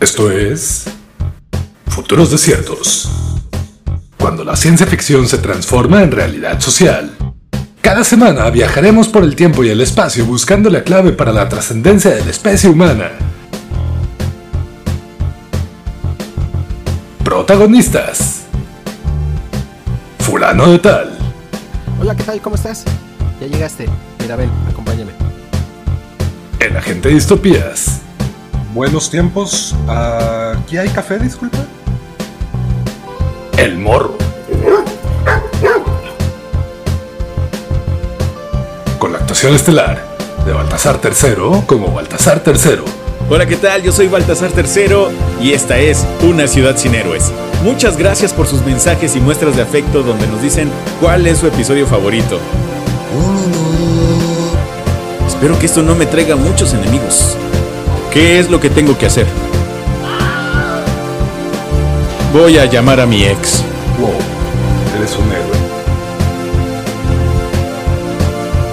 Esto es Futuros Desiertos. Cuando la ciencia ficción se transforma en realidad social. Cada semana viajaremos por el tiempo y el espacio buscando la clave para la trascendencia de la especie humana. Protagonistas. Fulano de tal. Hola, ¿qué tal? ¿Cómo estás? Ya llegaste. Mirabel, acompáñame. El agente de distopías. Buenos tiempos. ¿Aquí hay café, disculpa? El morro. Con la actuación estelar de Baltasar III como Baltasar III. Hola, ¿qué tal? Yo soy Baltasar III y esta es Una ciudad sin héroes. Muchas gracias por sus mensajes y muestras de afecto donde nos dicen cuál es su episodio favorito. Espero que esto no me traiga muchos enemigos. ¿Qué es lo que tengo que hacer? Voy a llamar a mi ex. Wow, eres un héroe.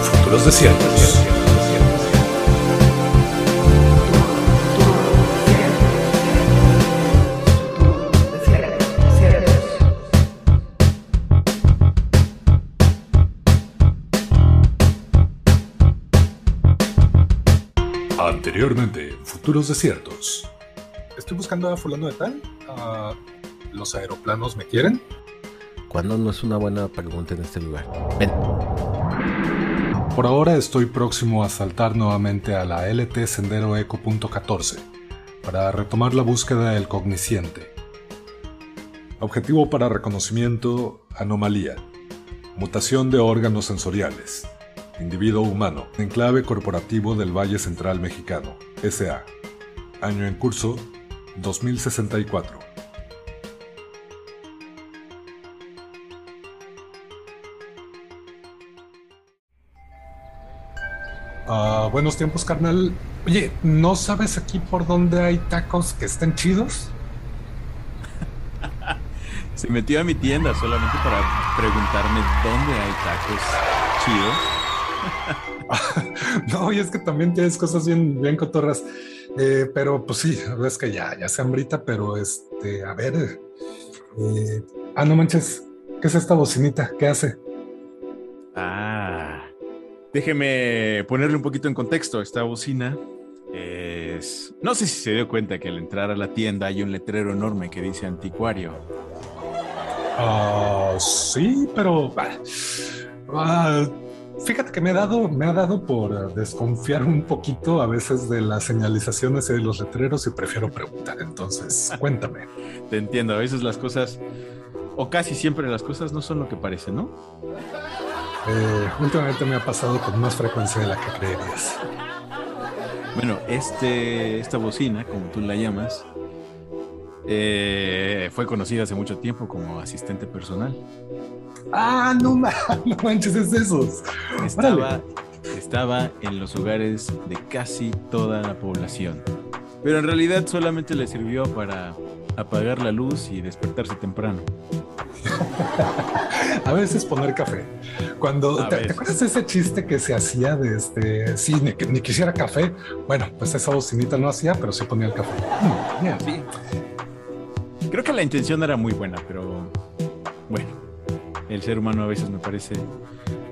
Futuros desiertos. Anteriormente, Futuros Desiertos. Estoy buscando a fulano de tal. ¿Los aeroplanos me quieren? ¿Cuándo no es una buena pregunta en este lugar? Ven. Por ahora estoy próximo a saltar nuevamente a la LT Sendero Eco .14 para retomar la búsqueda del cognisciente. Objetivo para reconocimiento, anomalía. Mutación de órganos sensoriales. Individuo humano, enclave corporativo del Valle Central Mexicano, SA. Año en curso, 2064. Ah, buenos tiempos, carnal. Oye, ¿no sabes aquí por dónde hay tacos que estén chidos? Se metió a mi tienda solamente para preguntarme dónde hay tacos chidos. no, y es que también tienes cosas bien, bien cotorras. Eh, pero pues sí, es que ya, ya se hambrita, pero este, a ver. eh, ah, no manches, ¿qué es esta bocinita? ¿Qué hace? Ah, déjeme ponerle un poquito en contexto. Esta bocina es... No sé si se dio cuenta que al entrar a la tienda hay un letrero enorme que dice anticuario. Ah, sí, pero ah, ah, fíjate que me ha dado, me ha dado por desconfiar un poquito a veces de las señalizaciones y de los letreros y prefiero preguntar. Entonces, cuéntame. Te entiendo, a veces las cosas, o casi siempre las cosas no son lo que parecen, ¿no? Eh, últimamente me ha pasado con más frecuencia de la que creerías. Bueno, este, esta bocina, como tú la llamas, eh, fue conocida hace mucho tiempo como asistente personal. Ah, no, no manches, es esos. Estaba, estaba en los hogares de casi toda la población. Pero en realidad solamente le sirvió para apagar la luz y despertarse temprano. A veces poner café. Cuando ¿te, acuerdas de ese chiste que se hacía de este, sí, ni, quisiera café. Bueno, pues esa bocinita no hacía, pero sí ponía el café. Mm. Sí. Creo que la intención era muy buena, pero bueno, el ser humano a veces me parece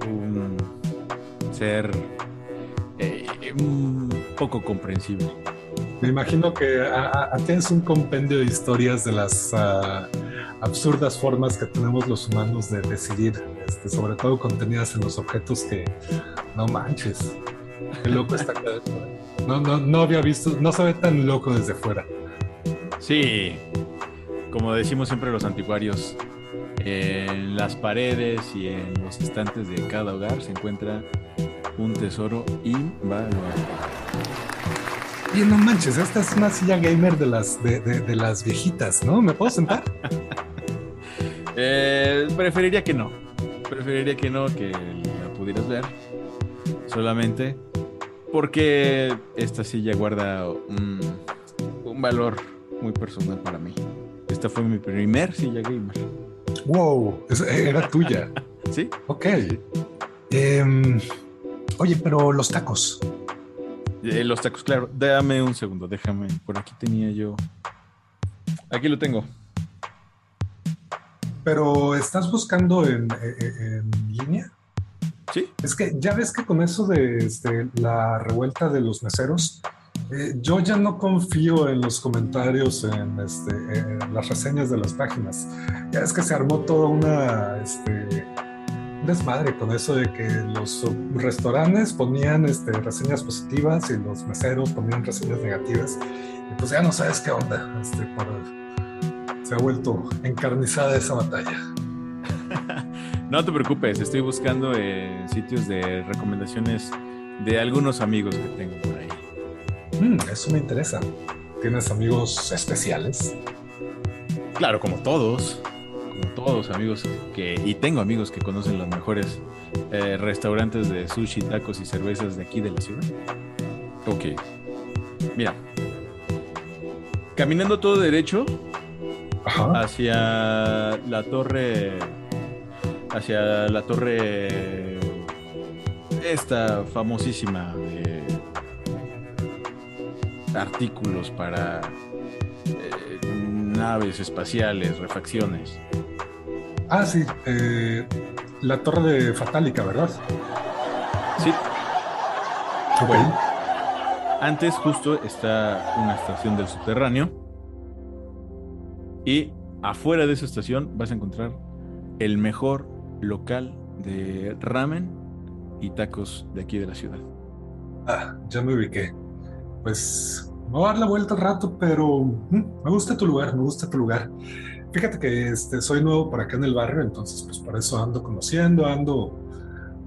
un ser eh, un poco comprensible. Me imagino que a- a- tienes un compendio de historias de las ah, absurdas formas que tenemos los humanos de decidir, este, sobre todo contenidas en los objetos que no manches. Qué loco está. No, no, no había visto, no se ve tan loco desde fuera. Sí, como decimos siempre los anticuarios, en las paredes y en los estantes de cada hogar se encuentra un tesoro invaluable. Y no manches, esta es una silla gamer de las, de, de- de las viejitas, ¿no? ¿Me puedo sentar? Eh, preferiría que no. Preferiría que no, que la pudieras ver. Solamente porque esta silla guarda un, un valor muy personal para mí. Esta fue mi primer silla gamer. Wow, era tuya. ¿Sí? Ok. Em, oye, pero los tacos. Eh, los tacos, claro. Dame un segundo, déjame. Por aquí tenía yo Aquí lo tengo. Pero estás buscando en, en línea. Sí. Es que ya ves que con eso de este, la revuelta de los meseros, eh, yo ya no confío en los comentarios, en, este, en, las reseñas de las páginas. Ya es que se armó toda una este, desmadre con eso de que los restaurantes ponían este, reseñas positivas y los meseros ponían reseñas negativas. Y pues ya no sabes qué onda. Este, se ha vuelto encarnizada esa batalla. no te preocupes, estoy buscando eh, sitios de recomendaciones de algunos amigos que tengo por ahí. Mm, eso me interesa. ¿Tienes amigos especiales? Claro, como todos. Como todos amigos que... Y tengo amigos que conocen los mejores eh, restaurantes de sushi, tacos y cervezas de aquí de la ciudad. Ok. Mira. Caminando todo derecho Ajá. hacia la torre... Hacia la torre... Esta famosísima de artículos para eh, naves espaciales, refacciones. Ah, sí, eh, la torre de Fatálica, ¿verdad? Sí. Bueno. Antes justo está una estación del subterráneo y afuera de esa estación vas a encontrar el mejor local de ramen y tacos de aquí de la ciudad. Ah, ya me ubiqué. Pues me voy a dar la vuelta al rato, pero mm, me gusta tu lugar, me gusta tu lugar. Fíjate que este, soy nuevo por acá en el barrio, entonces pues por eso ando conociendo, ando,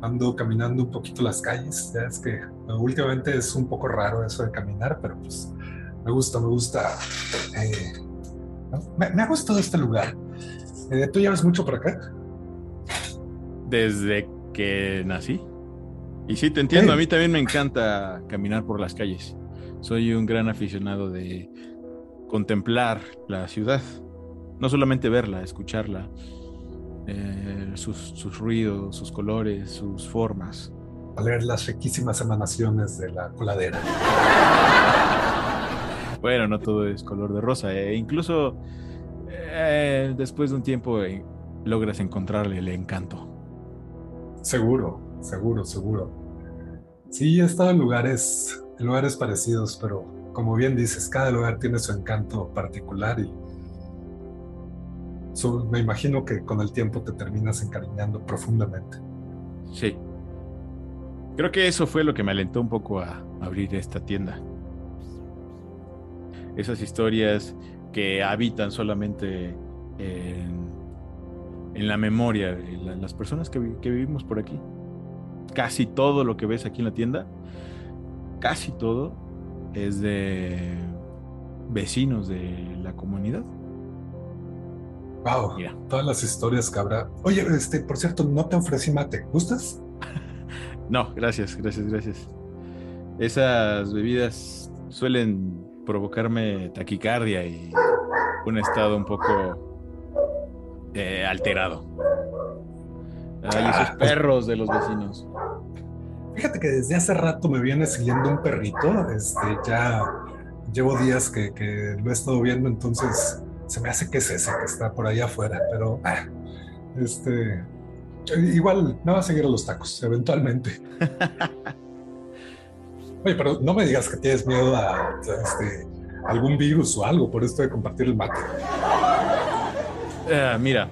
ando caminando un poquito las calles. Ya es que últimamente es un poco raro eso de caminar, pero pues me gusta, me gusta. Eh, me, me, ha gustado este lugar. Eh, ¿Tú llevas mucho por acá? Desde que nací. Y sí, te entiendo, hey. a mí también me encanta caminar por las calles. Soy un gran aficionado de contemplar la ciudad, no solamente verla, escucharla, eh, sus, sus, ruidos, sus colores, sus formas. A leer las riquísimas emanaciones de la coladera. Bueno, no todo es color de rosa, eh. incluso eh, después de un tiempo logras encontrarle el encanto. Seguro, seguro, seguro. Sí, he estado en lugares, lugares parecidos, pero como bien dices, cada lugar tiene su encanto particular y me imagino que con el tiempo te terminas encariñando profundamente. Sí. Creo que eso fue lo que me alentó un poco a abrir esta tienda. Esas historias que habitan solamente en, en la memoria de la, las personas que vivimos por aquí casi todo lo que ves aquí en la tienda, casi todo es de vecinos de la comunidad. Wow, Mira. todas las historias que habrá. Oye, este, por cierto, no te ofrecí mate. ¿Gustas? no, gracias, gracias, gracias. Esas bebidas suelen provocarme taquicardia y un estado un poco eh, alterado. Ay, esos perros de los vecinos. Fíjate que desde hace rato me viene siguiendo un perrito. Este, ya llevo días que, que, lo he estado viendo, entonces se me hace que es ese que está por allá afuera. Pero, ah, este, igual me va a seguir a los tacos, eventualmente. Oye, pero no me digas que tienes miedo a, a este, algún virus o algo por esto de compartir el mate. Uh, mira,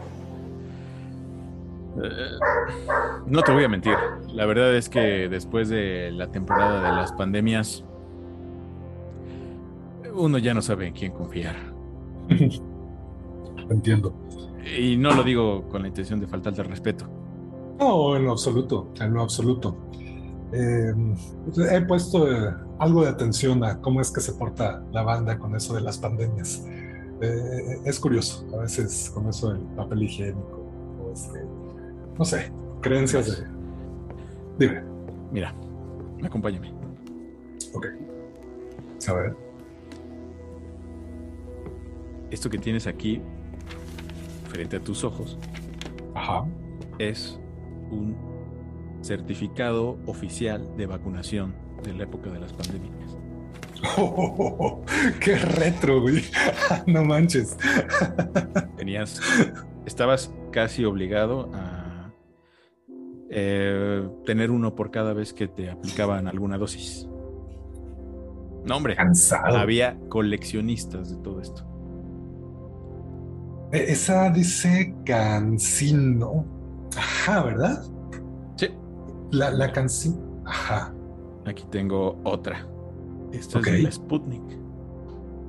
no te voy a mentir. La verdad es que después de la temporada de las pandemias, uno ya no sabe en quién confiar. Entiendo. Y no lo digo con la intención de faltarte al respeto. No, en lo absoluto, en lo absoluto. Eh, he puesto eh, algo de atención a cómo es que se porta la banda con eso de las pandemias. Eh, es curioso, a veces con eso del papel higiénico, o este, no sé, creencias de... Dime. Mira, acompáñame. Ok. A ver. Esto que tienes aquí, frente a tus ojos, Ajá. es un certificado oficial de vacunación de la época de las pandemias. Oh, ¡Qué retro, güey! no manches. Tenías. Estabas casi obligado a eh, tener uno por cada vez que te aplicaban alguna dosis. No, hombre. Cansado. Había coleccionistas de todo esto. E, esa dice Cancino. Ajá, ¿verdad? Sí. La, la Cancino. Ajá. Aquí tengo otra. Esta es de la Sputnik.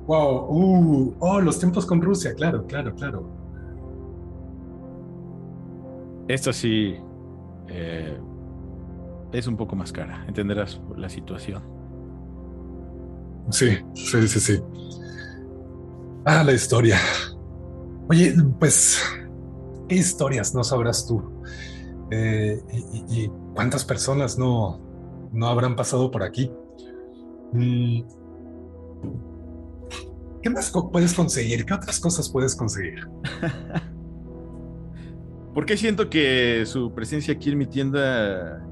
Wow. Uh, oh, los tiempos con Rusia. Claro, claro, claro. Esta sí eh, es un poco más cara. Entenderás la situación. Sí, sí, sí, sí. Ah, la historia. Oye, pues, ¿qué historias no sabrás tú? Eh, y, cuántas personas no, no habrán pasado por aquí? Mm, ¿Qué más co- puedes conseguir? ¿Qué otras cosas puedes conseguir? ¿Por qué siento que su presencia aquí en mi tienda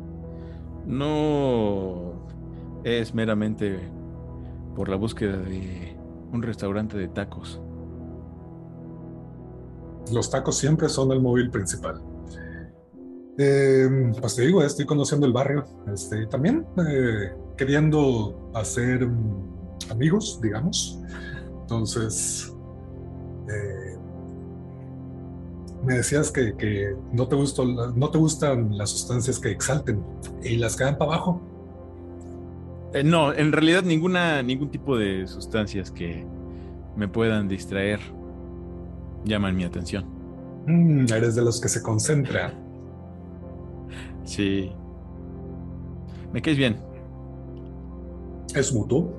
no es meramente por la búsqueda de un restaurante de tacos? Los tacos siempre son el móvil principal. Eh, pues te digo, estoy conociendo el barrio. Este, también eh, queriendo hacer mm, amigos, digamos. Entonces, eh, me decías que, que no, te gustó, no te gustan las sustancias que exalten y las que dan para abajo. Eh, no, en realidad ninguna, ningún tipo de sustancias que me puedan distraer llaman mi atención. Mm, eres de los que se concentran. Sí. Me caes bien. ¿Es mutuo?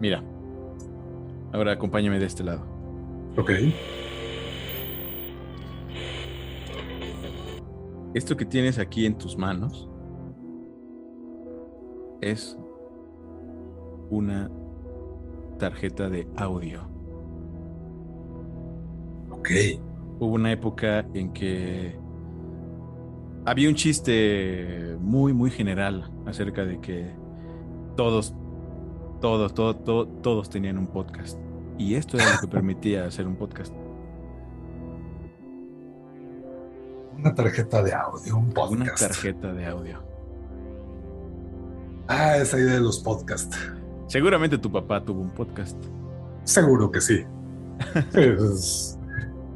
Mira. Ahora acompáñame de este lado. Ok. Esto que tienes aquí en tus manos es una tarjeta de audio. Ok. Hubo una época en que había un chiste muy, muy general acerca de que todos, todos, todo- todo- todos tenían un podcast. Y esto era lo que permitía hacer un podcast. Una tarjeta de audio, un podcast. Una tarjeta de audio. Ah, esa idea de los podcasts. Seguramente tu papá tuvo un podcast. Seguro que sí. Pues,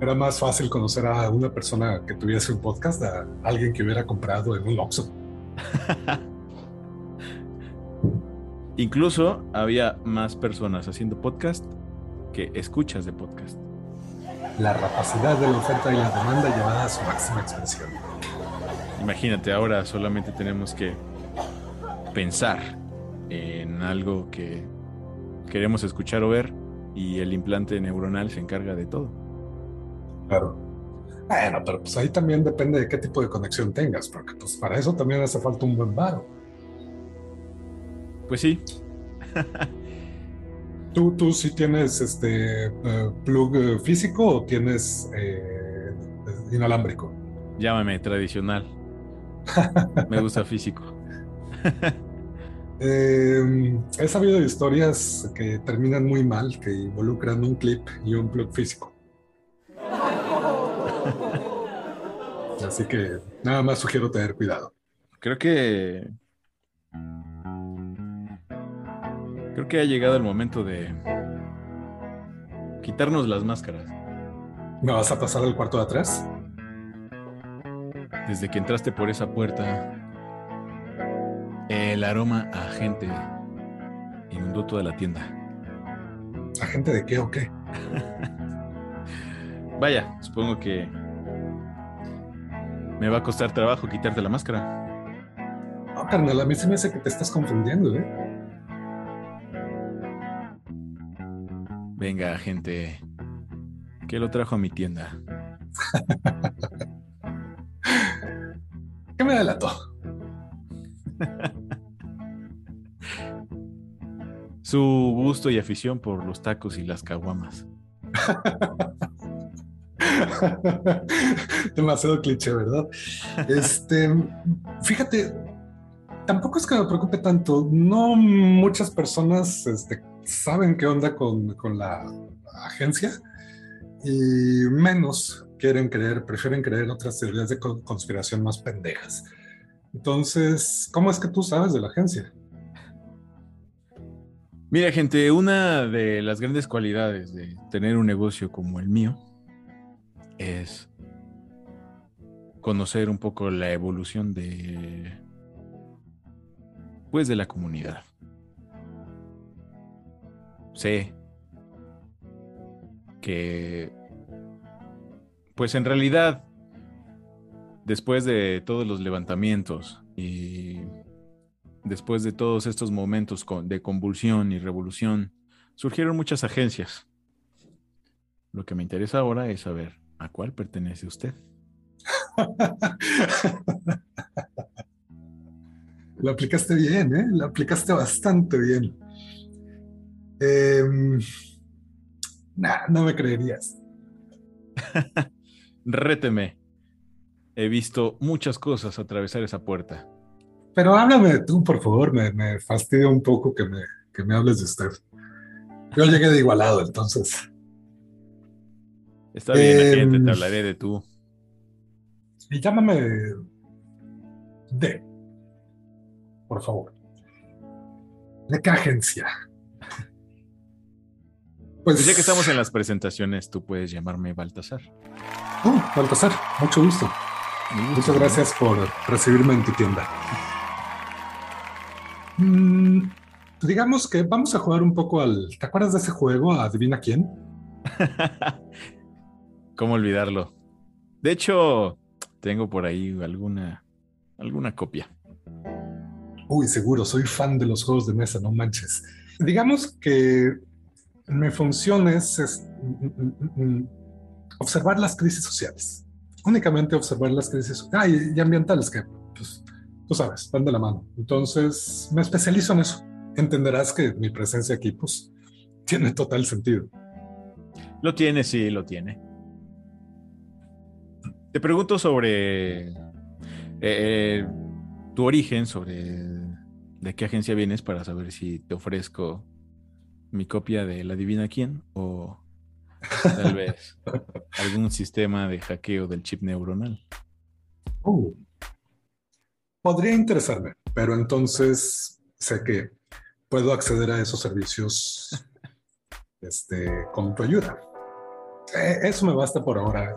era más fácil conocer a una persona que tuviese un podcast a alguien que hubiera comprado en un Oxxo. Incluso había más personas haciendo podcast que escuchas de podcast. La rapacidad de la oferta y la demanda llevada a su máxima expresión. Imagínate, ahora solamente tenemos que pensar en algo que queremos escuchar o ver y el implante neuronal se encarga de todo. Claro. Bueno, pero pues ahí también depende de qué tipo de conexión tengas, porque pues para eso también hace falta un buen varo. Pues sí, ¿Tú, tú sí tienes este eh, plug eh, físico o tienes eh, inalámbrico? llámame tradicional. Me gusta físico. Eh, he sabido de historias que terminan muy mal, que involucran un clip y un plug físico. Así que nada más sugiero tener cuidado. Creo que. Creo que ha llegado el momento de quitarnos las máscaras. ¿Me vas a pasar al cuarto de atrás? Desde que entraste por esa puerta, el aroma a gente inundó toda la tienda. ¿Agente de qué o qué? Vaya, supongo que me va a costar trabajo quitarte la máscara. No, carnal, a mí se me hace que te estás confundiendo, ¿eh? Venga, gente, ¿qué lo trajo a mi tienda? ¿Qué me delató? Su gusto y afición por los tacos y las caguamas. Demasiado cliché, ¿verdad? Este, fíjate, tampoco es que me preocupe tanto. No muchas personas este, saben qué onda con, con la agencia y menos quieren creer, prefieren creer otras teorías de conspiración más pendejas. Entonces, ¿cómo es que tú sabes de la agencia? Mira, gente, una de las grandes cualidades de tener un negocio como el mío es conocer un poco la evolución de pues de la comunidad. Sé que pues en realidad después de todos los levantamientos y después de todos estos momentos de convulsión y revolución, surgieron muchas agencias. Lo que me interesa ahora es saber a cuál pertenece usted. Lo aplicaste bien, ¿eh? Lo aplicaste bastante bien. Eh, no me creerías. Réteme. He visto muchas cosas atravesar esa puerta. Pero háblame tú, por favor. Me, me fastidia un poco que me, que me hables de usted. Yo llegué de igualado, entonces. Está bien, eh, gente, te hablaré de tú. Y llámame D, por favor. ¿De qué agencia? Pues, ya que estamos en las presentaciones, tú puedes llamarme Baltasar. Oh, Baltasar, mucho gusto. Muchas gracias por recibirme en tu tienda. Mm, digamos que vamos a jugar un poco al. ¿Te acuerdas de ese juego? Adivina quién. ¿Cómo olvidarlo? De hecho, tengo por ahí alguna, alguna copia. Uy, seguro, soy fan de los juegos de mesa, no manches. Digamos que mi función es, mm, mm, mm, observar las crisis sociales. Únicamente observar las crisis ah, y, ambientales, que pues, tú sabes, van de la mano. Entonces, me especializo en eso. Entenderás que mi presencia aquí, pues, tiene total sentido. Lo tiene, sí, lo tiene. Te pregunto sobre eh, eh, tu origen, sobre de qué agencia vienes para saber si te ofrezco mi copia de la Divina Quién o tal vez algún sistema de hackeo del chip neuronal. Uh, podría interesarme, pero entonces sé que puedo acceder a esos servicios este, con tu ayuda. Eh, eso me basta por ahora.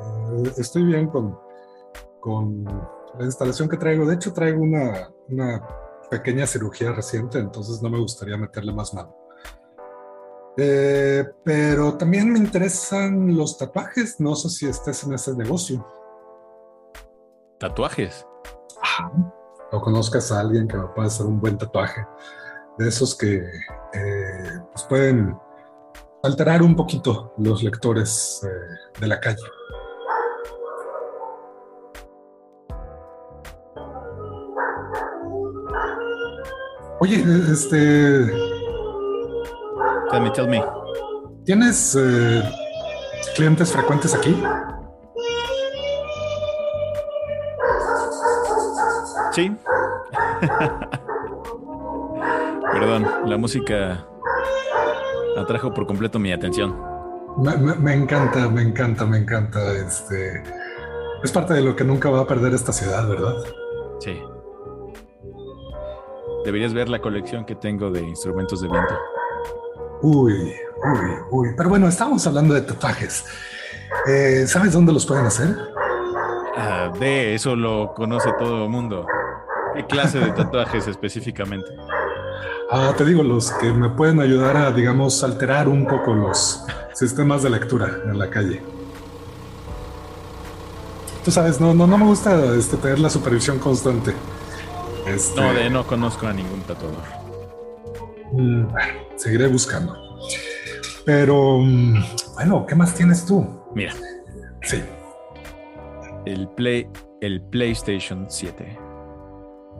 Estoy bien con, con la instalación que traigo. De hecho, traigo una, una pequeña cirugía reciente, entonces no me gustaría meterle más mano. Eh, pero también me interesan los tatuajes. No sé si estés en ese negocio. ¿Tatuajes? O conozcas a alguien que me pueda hacer un buen tatuaje. De esos que eh, pues pueden alterar un poquito los lectores eh, de la calle. Oye, este. Tell me, tell me. ¿Tienes eh, clientes frecuentes aquí? Sí. Perdón, la música atrajo por completo mi atención. Me, encanta, me encanta, me encanta. Este es parte de lo que nunca va a perder esta ciudad, ¿verdad? Sí. Deberías ver la colección que tengo de instrumentos de viento. Uy, uy, uy. Pero bueno, estamos hablando de tatuajes. Eh, ¿Sabes dónde los pueden hacer? Ah, de eso lo conoce todo el mundo. ¿Qué clase de tatuajes específicamente? Ah, te digo, los que me pueden ayudar a, digamos, alterar un poco los sistemas de lectura en la calle. Tú sabes, no, no, no me gusta este, tener la supervisión constante. Este... No, de no conozco a ningún tatuador. Mm, seguiré buscando. Pero, mm, bueno, ¿qué más tienes tú? Mira. Sí. El Play, el PlayStation 7.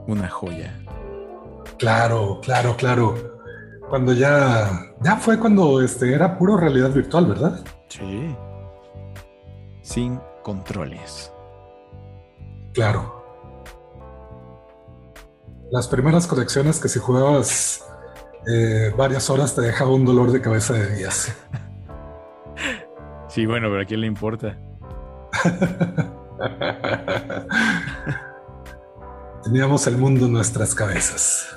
Una joya. Claro, claro, claro. Cuando ya, ya fue cuando este era puro realidad virtual, ¿verdad? Sí. Sin controles. Claro. Las primeras colecciones que si jugabas eh, varias horas te dejaba un dolor de cabeza de días. Sí, bueno, pero ¿a quién le importa? Teníamos el mundo en nuestras cabezas.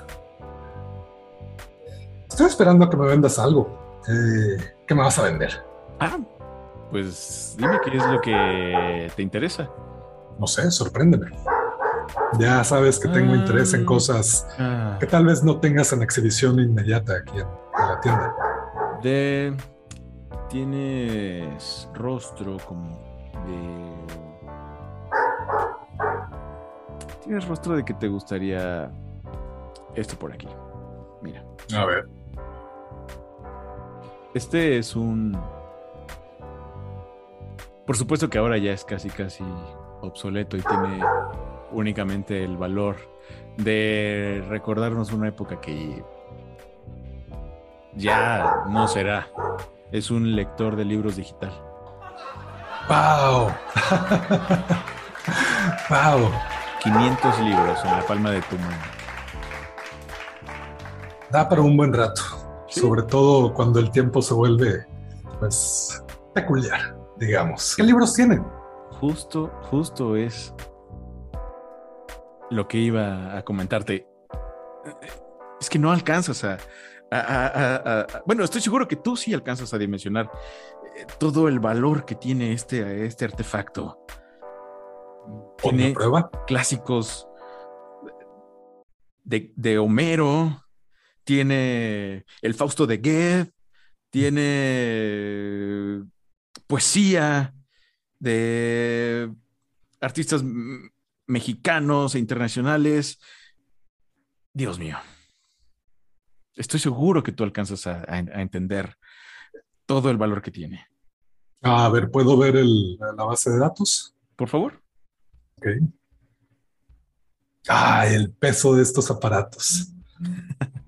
Estoy esperando a que me vendas algo. Eh, ¿Qué me vas a vender? Ah, pues dime qué es lo que te interesa. No sé, sorpréndeme. Ya sabes que tengo interés en Ah. cosas Ah, que tal vez no tengas en exhibición inmediata aquí en, en la tienda. de. Tienes rostro como de. Tienes rostro de que te gustaría esto por aquí. Mira. A ver. Este es un. Por supuesto que ahora ya es casi, casi obsoleto y tiene únicamente el valor de recordarnos una época que ya no será. Es un lector de libros digital. ¡Wow! ¡Wow! 500 libros en la palma de tu mano. Da para un buen rato. Sí. Sobre todo cuando el tiempo se vuelve, pues, peculiar, digamos. ¿Qué libros tienen? Justo, justo es lo que iba a comentarte. Es que no alcanzas a, a- a- a- a- bueno, estoy seguro que tú sí alcanzas a dimensionar eh, todo el valor que tiene este, este artefacto. ¿Ponme Tiene prueba? clásicos de, de Homero, tiene el Fausto de Goethe, tiene poesía de artistas mexicanos e internacionales. Dios mío. Estoy seguro que tú alcanzas a, a- a entender todo el valor que tiene. A ver, ¿puedo ver el- la base de datos? Por favor. Ok. Ah, el peso de estos aparatos.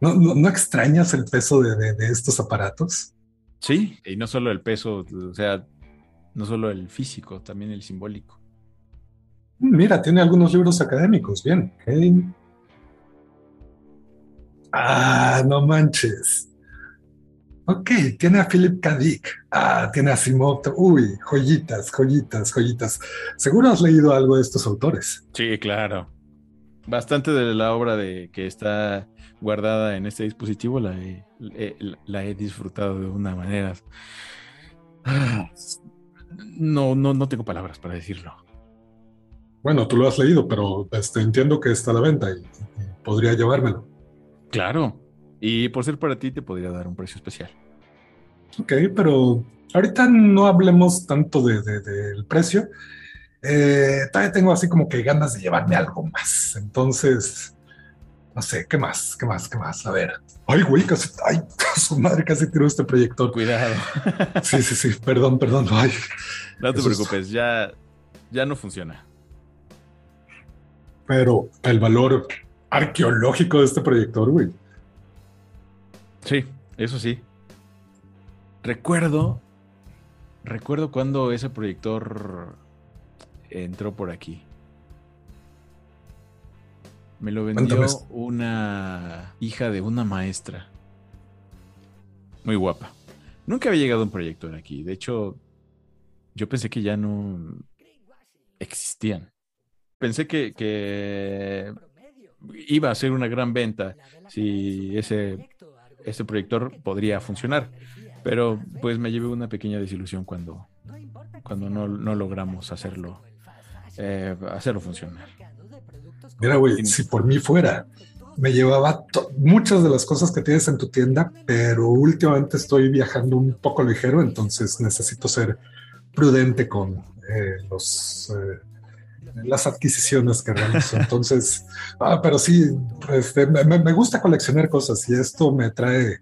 ¿No, no, no extrañas el peso de, de- de estos aparatos? Sí, y no solo el peso, o sea, no solo el físico, también el simbólico. Mira, tiene algunos libros académicos, bien. Ah, no manches. Ok, tiene a Philip K. Dick. Ah, tiene a Simov. Uy, joyitas, joyitas, joyitas. Seguro has leído algo de estos autores. Sí, claro. Bastante de la obra de que está guardada en este dispositivo la he, he- la he disfrutado de una manera. Ah, No, no, no tengo palabras para decirlo. Bueno, tú lo has leído, pero este, entiendo que está a la venta y, y podría llevármelo. Claro. Y por ser para ti te podría dar un precio especial. Ok, pero ahorita no hablemos tanto de, de- del precio. Eh, todavía tengo así como que ganas de llevarme algo más. Entonces, no sé, ¿qué más? ¿Qué más? ¿Qué más? A ver. Ay, güey, casi, ay, su madre casi tiró este proyector. Cuidado. Sí, sí, sí, perdón, perdón. Ay, No te preocupes, ya, ya no funciona. Pero el valor arqueológico de este proyector, güey. Sí, eso sí. Recuerdo, recuerdo cuando ese proyector entró por aquí. Me lo vendió Cuéntame. una hija de una maestra. Muy guapa. Nunca había llegado un proyector aquí. De hecho, yo pensé que ya no existían. Pensé que, iba a ser una gran venta si ese, proyector podría funcionar. Pero pues me llevé una pequeña desilusión cuando, cuando no, logramos hacerlo, eh, hacerlo funcionar. Mira, güey, si por mí fuera, me llevaba muchas de las cosas que tienes en tu tienda, pero últimamente estoy viajando un poco ligero, entonces necesito ser prudente con eh, los eh, las adquisiciones que realizo. Entonces, ah, pero sí, este, me, gusta coleccionar cosas y esto me trae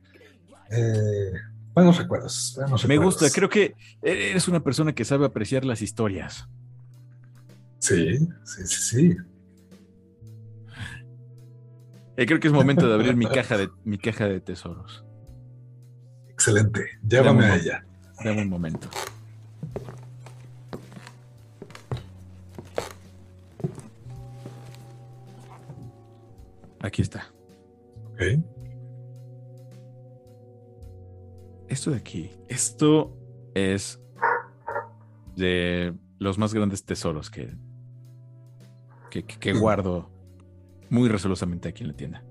eh, buenos recuerdos. buenos Me gusta, creo que eres una persona que sabe apreciar las historias. Sí, sí, sí, sí. Eh, creo que es momento de abrir mi caja de, mi caja de tesoros. Excelente. Llévame a ella. Dame un momento. Aquí está. Ok. Esto de aquí. Esto es de los más grandes tesoros que, que, que- que guardo muy resolosamente aquí en la tienda.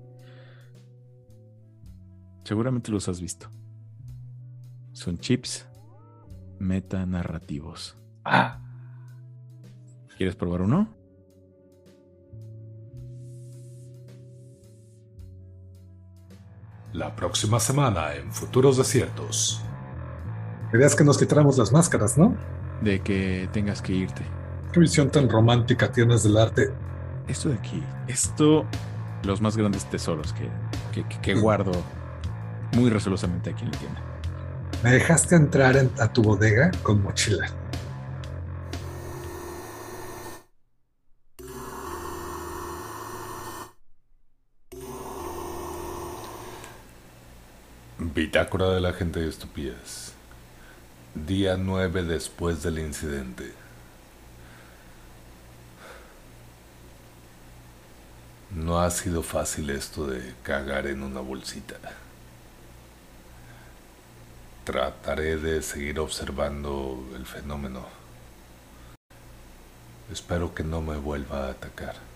Seguramente los has visto. Son chips metanarrativos. Ah, ¿Quieres probar uno? La próxima semana en Futuros Desiertos. Querías que nos quitáramos las máscaras, ¿no? De que tengas que irte. ¿Qué visión tan romántica tienes del arte? Esto de aquí. Esto, los más grandes tesoros que, que, que- que guardo muy resolosamente aquí en la tienda. Me dejaste entrar en- a tu bodega con mochila. Bitácora de la gente de estupidez. Día 9 después del incidente. No ha sido fácil esto de cagar en una bolsita. Trataré de seguir observando el fenómeno. Espero que no me vuelva a atacar.